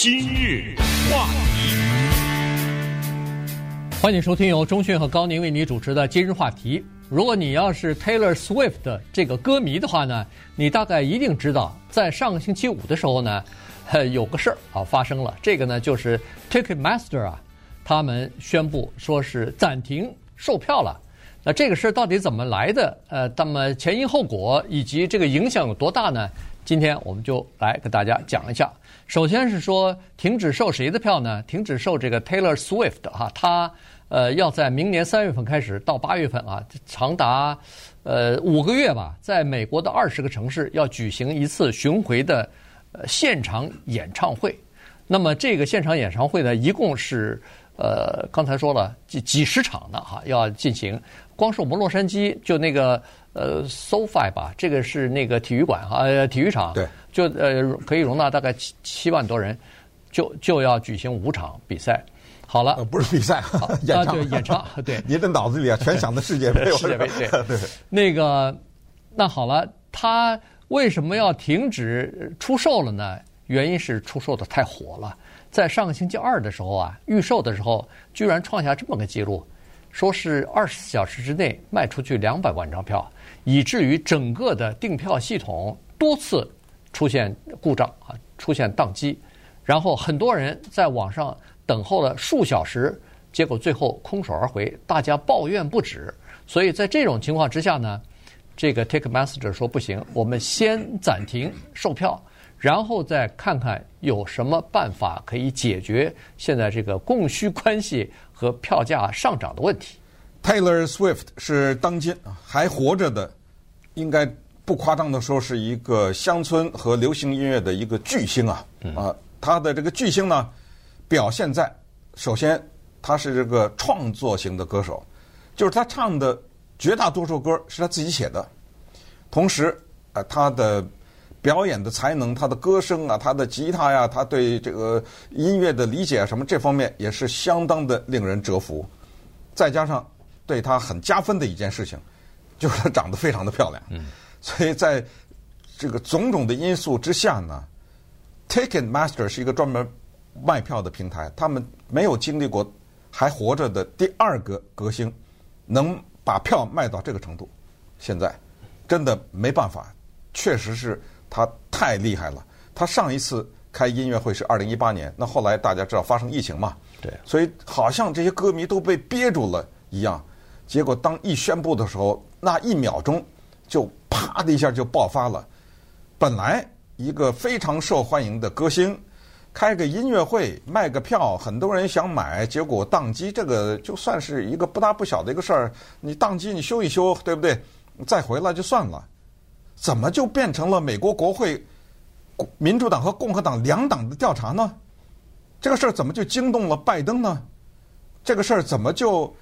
今日话题，欢迎收听由钟讯和高宁为你主持的今日话题。如果你要是 Taylor Swift 的这个歌迷的话呢，你大概一定知道，在上个星期五的时候呢，有个事儿啊发生了。这个呢就是 Ticketmaster 啊，他们宣布说是暂停售票了。那这个事儿到底怎么来的？呃，那么前因后果以及这个影响有多大呢？今天我们就来给大家讲一下。首先是说停止售谁的票呢？停止售这个 Taylor Swift 哈，他呃要在明年三月份开始到八月份啊，长达呃五个月吧，在美国的二十个城市要举行一次巡回的呃现场演唱会。那么这个现场演唱会呢，一共是呃刚才说了几几十场的哈，要进行。光是我们洛杉矶就那个呃 SoFi 吧，这个是那个体育馆啊，呃体育场，对，就呃可以容纳大概七七万多人，就就要举行五场比赛。好了，呃、不是比赛，演唱，啊、对演唱，对。你的脑子里啊，全想的世界杯，世界杯，对 对。那个，那好了，他为什么要停止出售了呢？原因是出售的太火了，在上个星期二的时候啊，预售的时候居然创下这么个记录。说是二十四小时之内卖出去两百万张票，以至于整个的订票系统多次出现故障啊，出现宕机，然后很多人在网上等候了数小时，结果最后空手而回，大家抱怨不止。所以在这种情况之下呢，这个 Ticketmaster 说不行，我们先暂停售票。然后再看看有什么办法可以解决现在这个供需关系和票价上涨的问题。Taylor Swift 是当今还活着的，应该不夸张的说是一个乡村和流行音乐的一个巨星啊！啊，他的这个巨星呢，表现在首先他是这个创作型的歌手，就是他唱的绝大多数歌是他自己写的，同时啊，他的。表演的才能，他的歌声啊，他的吉他呀，他对这个音乐的理解啊，什么这方面也是相当的令人折服。再加上对他很加分的一件事情，就是她长得非常的漂亮。嗯。所以在这个种种的因素之下呢，Ticketmaster 是一个专门卖票的平台，他们没有经历过还活着的第二个歌星能把票卖到这个程度。现在真的没办法，确实是。他太厉害了！他上一次开音乐会是二零一八年，那后来大家知道发生疫情嘛？对，所以好像这些歌迷都被憋住了一样。结果当一宣布的时候，那一秒钟就啪的一下就爆发了。本来一个非常受欢迎的歌星开个音乐会卖个票，很多人想买，结果宕机，这个就算是一个不大不小的一个事儿。你宕机，你修一修，对不对？再回来就算了。怎么就变成了美国国会民主党和共和党两党的调查呢？这个事儿怎么就惊动了拜登呢？这个事儿怎么就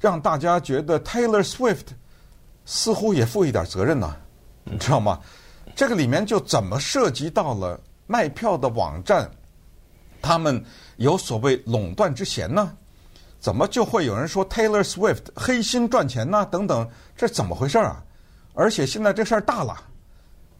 让大家觉得 Taylor Swift 似乎也负一点责任呢？你知道吗？这个里面就怎么涉及到了卖票的网站，他们有所谓垄断之嫌呢？怎么就会有人说 Taylor Swift 黑心赚钱呢？等等，这怎么回事啊？而且现在这事儿大了，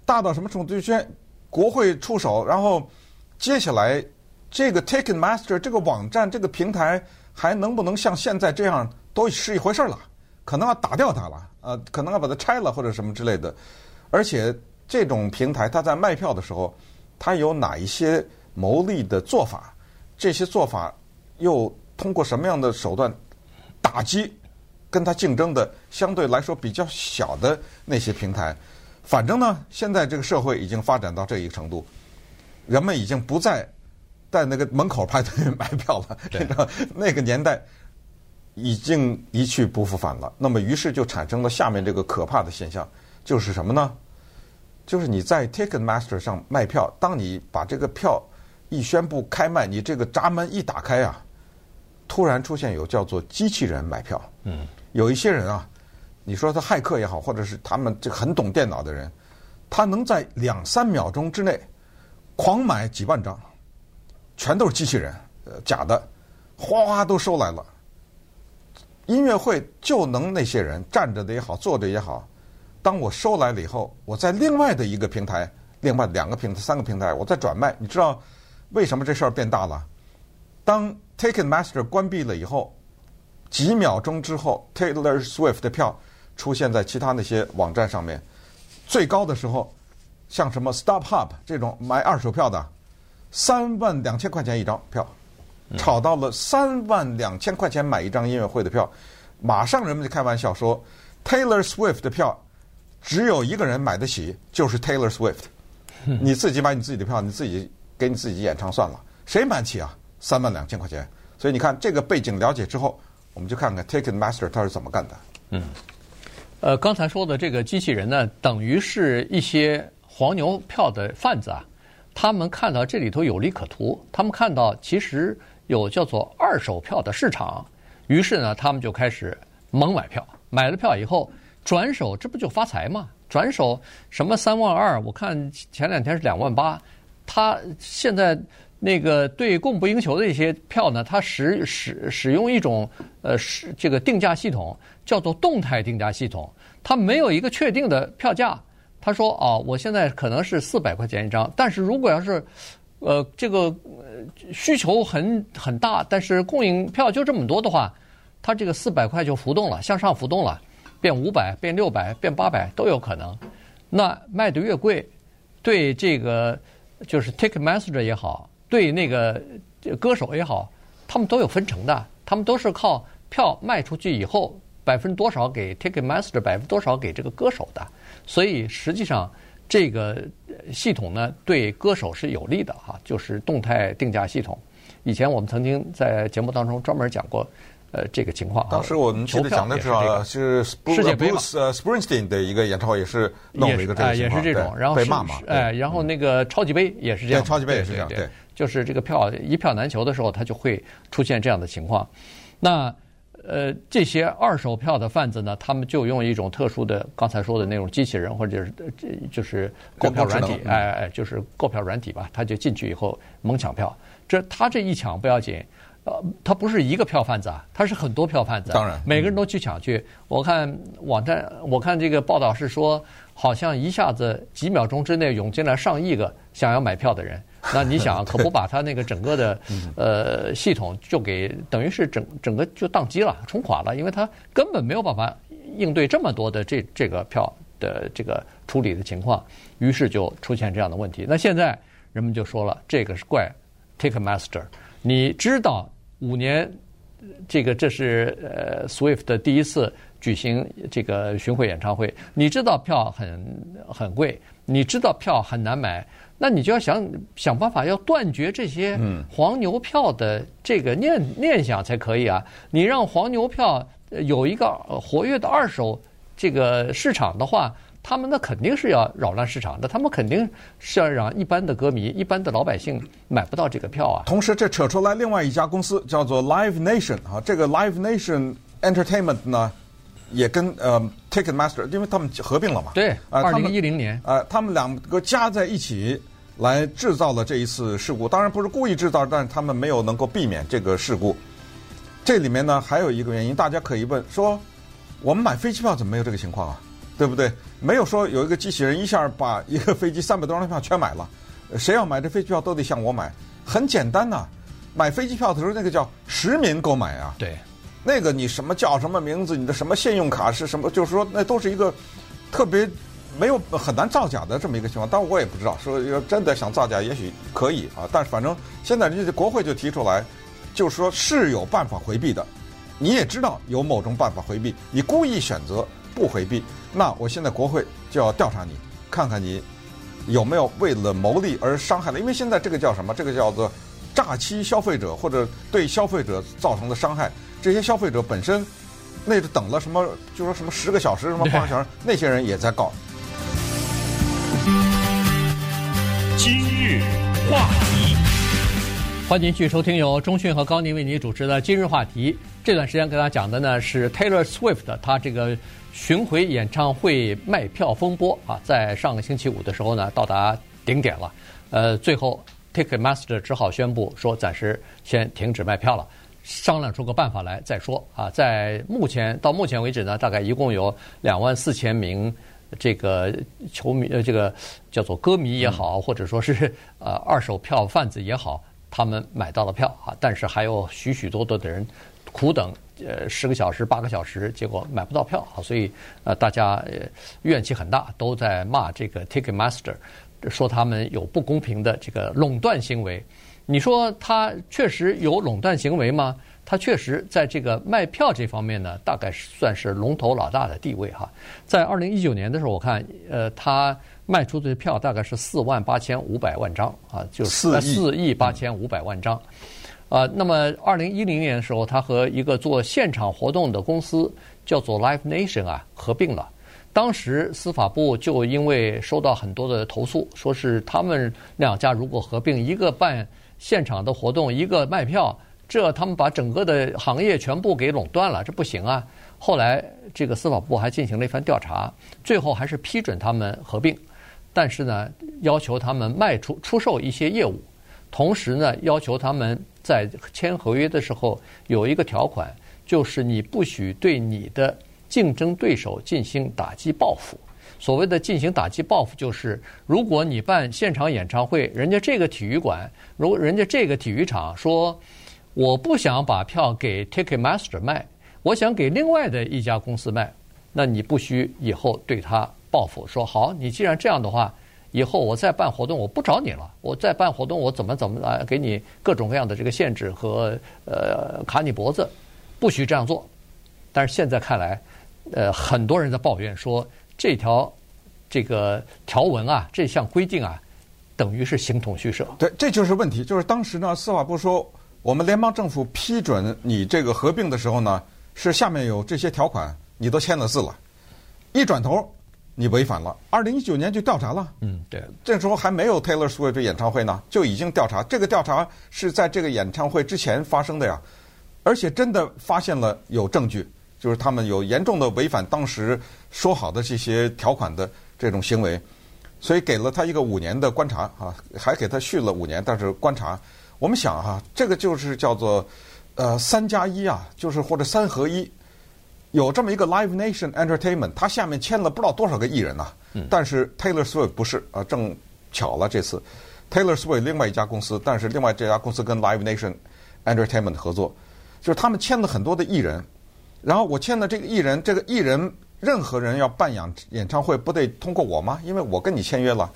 大到什么程度？就先国会出手，然后接下来这个 Ticketmaster 这个网站这个平台还能不能像现在这样都是一回事了？可能要打掉它了，呃，可能要把它拆了或者什么之类的。而且这种平台它在卖票的时候，它有哪一些牟利的做法？这些做法又通过什么样的手段打击？跟他竞争的相对来说比较小的那些平台，反正呢，现在这个社会已经发展到这一个程度，人们已经不再在那个门口排队买票了。这个那个年代已经一去不复返了。那么，于是就产生了下面这个可怕的现象，就是什么呢？就是你在 Ticketmaster 上卖票，当你把这个票一宣布开卖，你这个闸门一打开啊，突然出现有叫做机器人买票。嗯。有一些人啊，你说他骇客也好，或者是他们这个很懂电脑的人，他能在两三秒钟之内狂买几万张，全都是机器人，呃，假的，哗哗都收来了。音乐会就能那些人站着的也好，坐着也好，当我收来了以后，我在另外的一个平台，另外两个平台、三个平台，我再转卖。你知道为什么这事儿变大了？当 Ticketmaster 关闭了以后，几秒钟之后，Taylor Swift 的票出现在其他那些网站上面。最高的时候，像什么 StubHub 这种买二手票的，三万两千块钱一张票，炒到了三万两千块钱买一张音乐会的票。马上人们就开玩笑说，Taylor Swift 的票只有一个人买得起，就是 Taylor Swift。你自己买你自己的票，你自己给你自己演唱算了，谁买得起啊？三万两千块钱，所以你看这个背景了解之后，我们就看看 Ticketmaster 他是怎么干的。嗯，呃，刚才说的这个机器人呢，等于是一些黄牛票的贩子啊，他们看到这里头有利可图，他们看到其实有叫做二手票的市场，于是呢，他们就开始猛买票，买了票以后转手，这不就发财吗？转手什么三万二，我看前两天是两万八，他现在。那个对供不应求的一些票呢，他使使使用一种呃是这个定价系统，叫做动态定价系统。它没有一个确定的票价。他说哦，我现在可能是四百块钱一张，但是如果要是呃这个需求很很大，但是供应票就这么多的话，它这个四百块就浮动了，向上浮动了，变五百，变六百，变八百都有可能。那卖得越贵，对这个就是 Ticketmaster 也好。对那个歌手也好，他们都有分成的，他们都是靠票卖出去以后百分之多少给 Ticketmaster，百分之多少给这个歌手的。所以实际上这个系统呢，对歌手是有利的哈，就是动态定价系统。以前我们曾经在节目当中专门讲过。呃，这个情况，当时我们记得讲的时候是世界杯嘛，Springsteen 的一个演唱会也是弄了一个这个情况，也是这种，然后被骂嘛，哎，然后那个超级杯也是这样，超级杯也是这样，对，就是这个票一票难求的时候，它就会出现这样的情况。那呃，这些二手票的贩子呢，他们就用一种特殊的刚才说的那种机器人，或者是这就是购票软体，哎哎，就是购票软体吧，他就进去以后猛抢票，这他这一抢不要紧。呃，他不是一个票贩子啊，他是很多票贩子。当然，每个人都去抢去。我看网站，我看这个报道是说，好像一下子几秒钟之内涌进来上亿个想要买票的人。那你想，可不把他那个整个的 呃系统就给等于是整整个就宕机了、冲垮了，因为他根本没有办法应对这么多的这这个票的这个处理的情况，于是就出现这样的问题。那现在人们就说了，这个是怪 Ticketmaster，你知道。五年，这个这是呃，Swift 的第一次举行这个巡回演唱会。你知道票很很贵，你知道票很难买，那你就要想想办法，要断绝这些黄牛票的这个念念想才可以啊！你让黄牛票有一个活跃的二手这个市场的话。他们那肯定是要扰乱市场的，他们肯定是要让一般的歌迷、一般的老百姓买不到这个票啊。同时，这扯出来另外一家公司叫做 Live Nation 啊，这个 Live Nation Entertainment 呢，也跟呃 Ticketmaster，因为他们合并了嘛。对，二零一零年。呃，他们两个加在一起来制造了这一次事故，当然不是故意制造，但是他们没有能够避免这个事故。这里面呢，还有一个原因，大家可以问说，我们买飞机票怎么没有这个情况啊？对不对？没有说有一个机器人一下把一个飞机三百多张票全买了，谁要买这飞机票都得向我买。很简单呐，买飞机票的时候那个叫实名购买啊。对，那个你什么叫什么名字，你的什么信用卡是什么，就是说那都是一个特别没有很难造假的这么一个情况。当然我也不知道，说要真的想造假也许可以啊，但是反正现在人家国会就提出来，就是说是有办法回避的。你也知道有某种办法回避，你故意选择不回避。那我现在国会就要调查你，看看你有没有为了牟利而伤害了。因为现在这个叫什么？这个叫做诈欺消费者或者对消费者造成的伤害。这些消费者本身那是等了什么？就说什么十个小时、什么八个小时，那些人也在告。今日话题，欢迎继续收听由中讯和高宁为您主持的《今日话题》。这段时间跟大家讲的呢是 Taylor Swift，他这个。巡回演唱会卖票风波啊，在上个星期五的时候呢，到达顶点了。呃，最后 Ticketmaster 只好宣布说，暂时先停止卖票了，商量出个办法来再说啊。在目前到目前为止呢，大概一共有两万四千名这个球迷呃，这个叫做歌迷也好，或者说是呃二手票贩子也好，他们买到了票啊，但是还有许许多多的人苦等呃十个小时、八个小时，结果买不到票啊，所以呃大家怨气很大，都在骂这个 Ticketmaster，说他们有不公平的这个垄断行为。你说他确实有垄断行为吗？他确实在这个卖票这方面呢，大概算是龙头老大的地位哈。在二零一九年的时候，我看呃，他卖出的票大概是四万八千五百万张啊，就是四亿八千五百万张。啊、呃，那么二零一零年的时候，他和一个做现场活动的公司叫做 Live Nation 啊合并了。当时司法部就因为收到很多的投诉，说是他们两家如果合并，一个办现场的活动，一个卖票。这他们把整个的行业全部给垄断了，这不行啊！后来这个司法部还进行了一番调查，最后还是批准他们合并，但是呢，要求他们卖出出售一些业务，同时呢，要求他们在签合约的时候有一个条款，就是你不许对你的竞争对手进行打击报复。所谓的进行打击报复，就是如果你办现场演唱会，人家这个体育馆，如人家这个体育场说。我不想把票给 Ticketmaster 卖，我想给另外的一家公司卖。那你不需以后对他报复，说好，你既然这样的话，以后我再办活动我不找你了。我再办活动我怎么怎么来给你各种各样的这个限制和呃卡你脖子，不许这样做。但是现在看来，呃，很多人在抱怨说这条这个条文啊，这项规定啊，等于是形同虚设。对，这就是问题。就是当时呢，司法部说。我们联邦政府批准你这个合并的时候呢，是下面有这些条款，你都签了字了，一转头你违反了。二零一九年就调查了，嗯，对，这时候还没有 Taylor Swift 演唱会呢，就已经调查。这个调查是在这个演唱会之前发生的呀，而且真的发现了有证据，就是他们有严重的违反当时说好的这些条款的这种行为，所以给了他一个五年的观察啊，还给他续了五年，但是观察。我们想哈、啊，这个就是叫做呃三加一啊，就是或者三合一，有这么一个 Live Nation Entertainment，它下面签了不知道多少个艺人呐、啊。但是 Taylor Swift 不是啊，正巧了这次 Taylor Swift 另外一家公司，但是另外这家公司跟 Live Nation Entertainment 合作，就是他们签了很多的艺人，然后我签的这个艺人，这个艺人任何人要办演演唱会，不得通过我吗？因为我跟你签约了。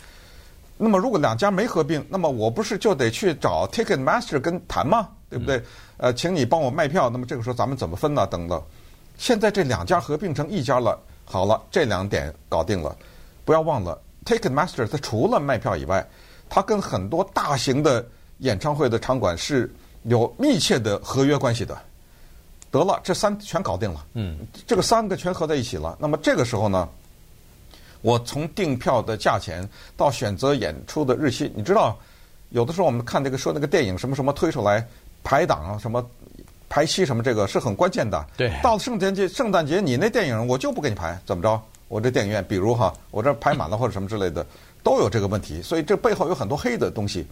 那么如果两家没合并，那么我不是就得去找 Ticketmaster 跟谈吗？对不对？呃，请你帮我卖票。那么这个时候咱们怎么分呢？等等。现在这两家合并成一家了，好了，这两点搞定了。不要忘了，Ticketmaster 它除了卖票以外，它跟很多大型的演唱会的场馆是有密切的合约关系的。得了，这三全搞定了。嗯，这个三个全合在一起了。那么这个时候呢？我从订票的价钱到选择演出的日期，你知道，有的时候我们看那个说那个电影什么什么推出来排档啊，什么排期什么，这个是很关键的。对。到了圣诞节，圣诞节你那电影我就不给你排，怎么着？我这电影院，比如哈，我这排满了或者什么之类的，都有这个问题。所以这背后有很多黑的东西。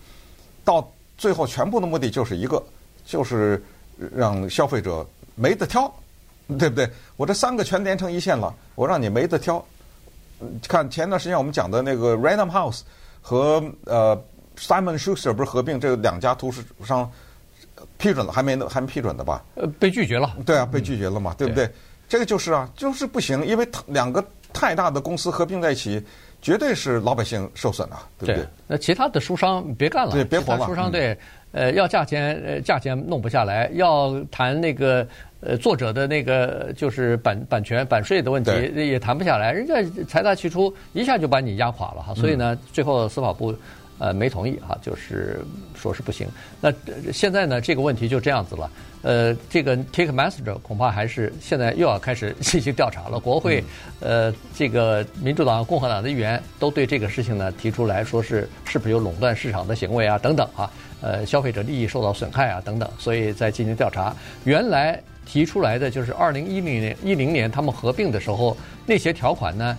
到最后，全部的目的就是一个，就是让消费者没得挑，对不对？我这三个全连成一线了，我让你没得挑。看前段时间我们讲的那个 Random House 和呃 Simon Schuster 不是合并，这两家图书商批准了，还没还没批准的吧？呃，被拒绝了。对啊，被拒绝了嘛，嗯、对不对？对这个就是啊，就是不行，因为两个太大的公司合并在一起，绝对是老百姓受损啊，对不对？对那其他的书商别干了，对，别活了。书商对，呃，要价钱呃价钱弄不下来，要谈那个。呃，作者的那个就是版版权版税的问题也谈不下来，人家财大气粗，一下就把你压垮了哈。所以呢，最后司法部呃没同意哈，就是说是不行。那现在呢，这个问题就这样子了。呃，这个 Ticketmaster 恐怕还是现在又要开始 进行调查了。国会呃，这个民主党、共和党的议员都对这个事情呢提出来说是是不是有垄断市场的行为啊等等啊，呃，消费者利益受到损害啊等等，所以在进行调查。原来。提出来的就是二零一零年一零年他们合并的时候，那些条款呢，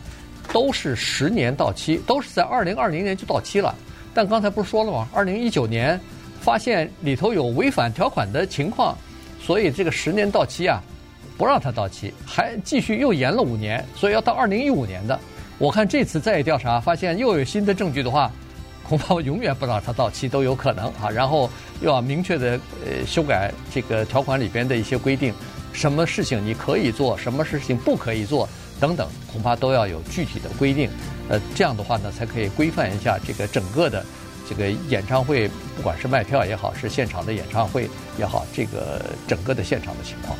都是十年到期，都是在二零二零年就到期了。但刚才不是说了吗？二零一九年发现里头有违反条款的情况，所以这个十年到期啊，不让它到期，还继续又延了五年，所以要到二零一五年的。我看这次再调查，发现又有新的证据的话，恐怕我永远不知道它到期都有可能啊。然后又要明确的呃修改这个条款里边的一些规定，什么事情你可以做，什么事情不可以做等等，恐怕都要有具体的规定。呃，这样的话呢，才可以规范一下这个整个的这个演唱会，不管是卖票也好，是现场的演唱会也好，这个整个的现场的情况。